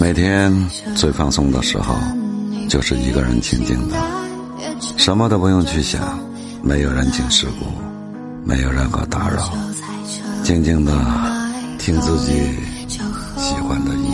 每天最放松的时候就是一个人静静的。什么都不用去想没有人情世故没有任何打扰静静的听自己喜欢的音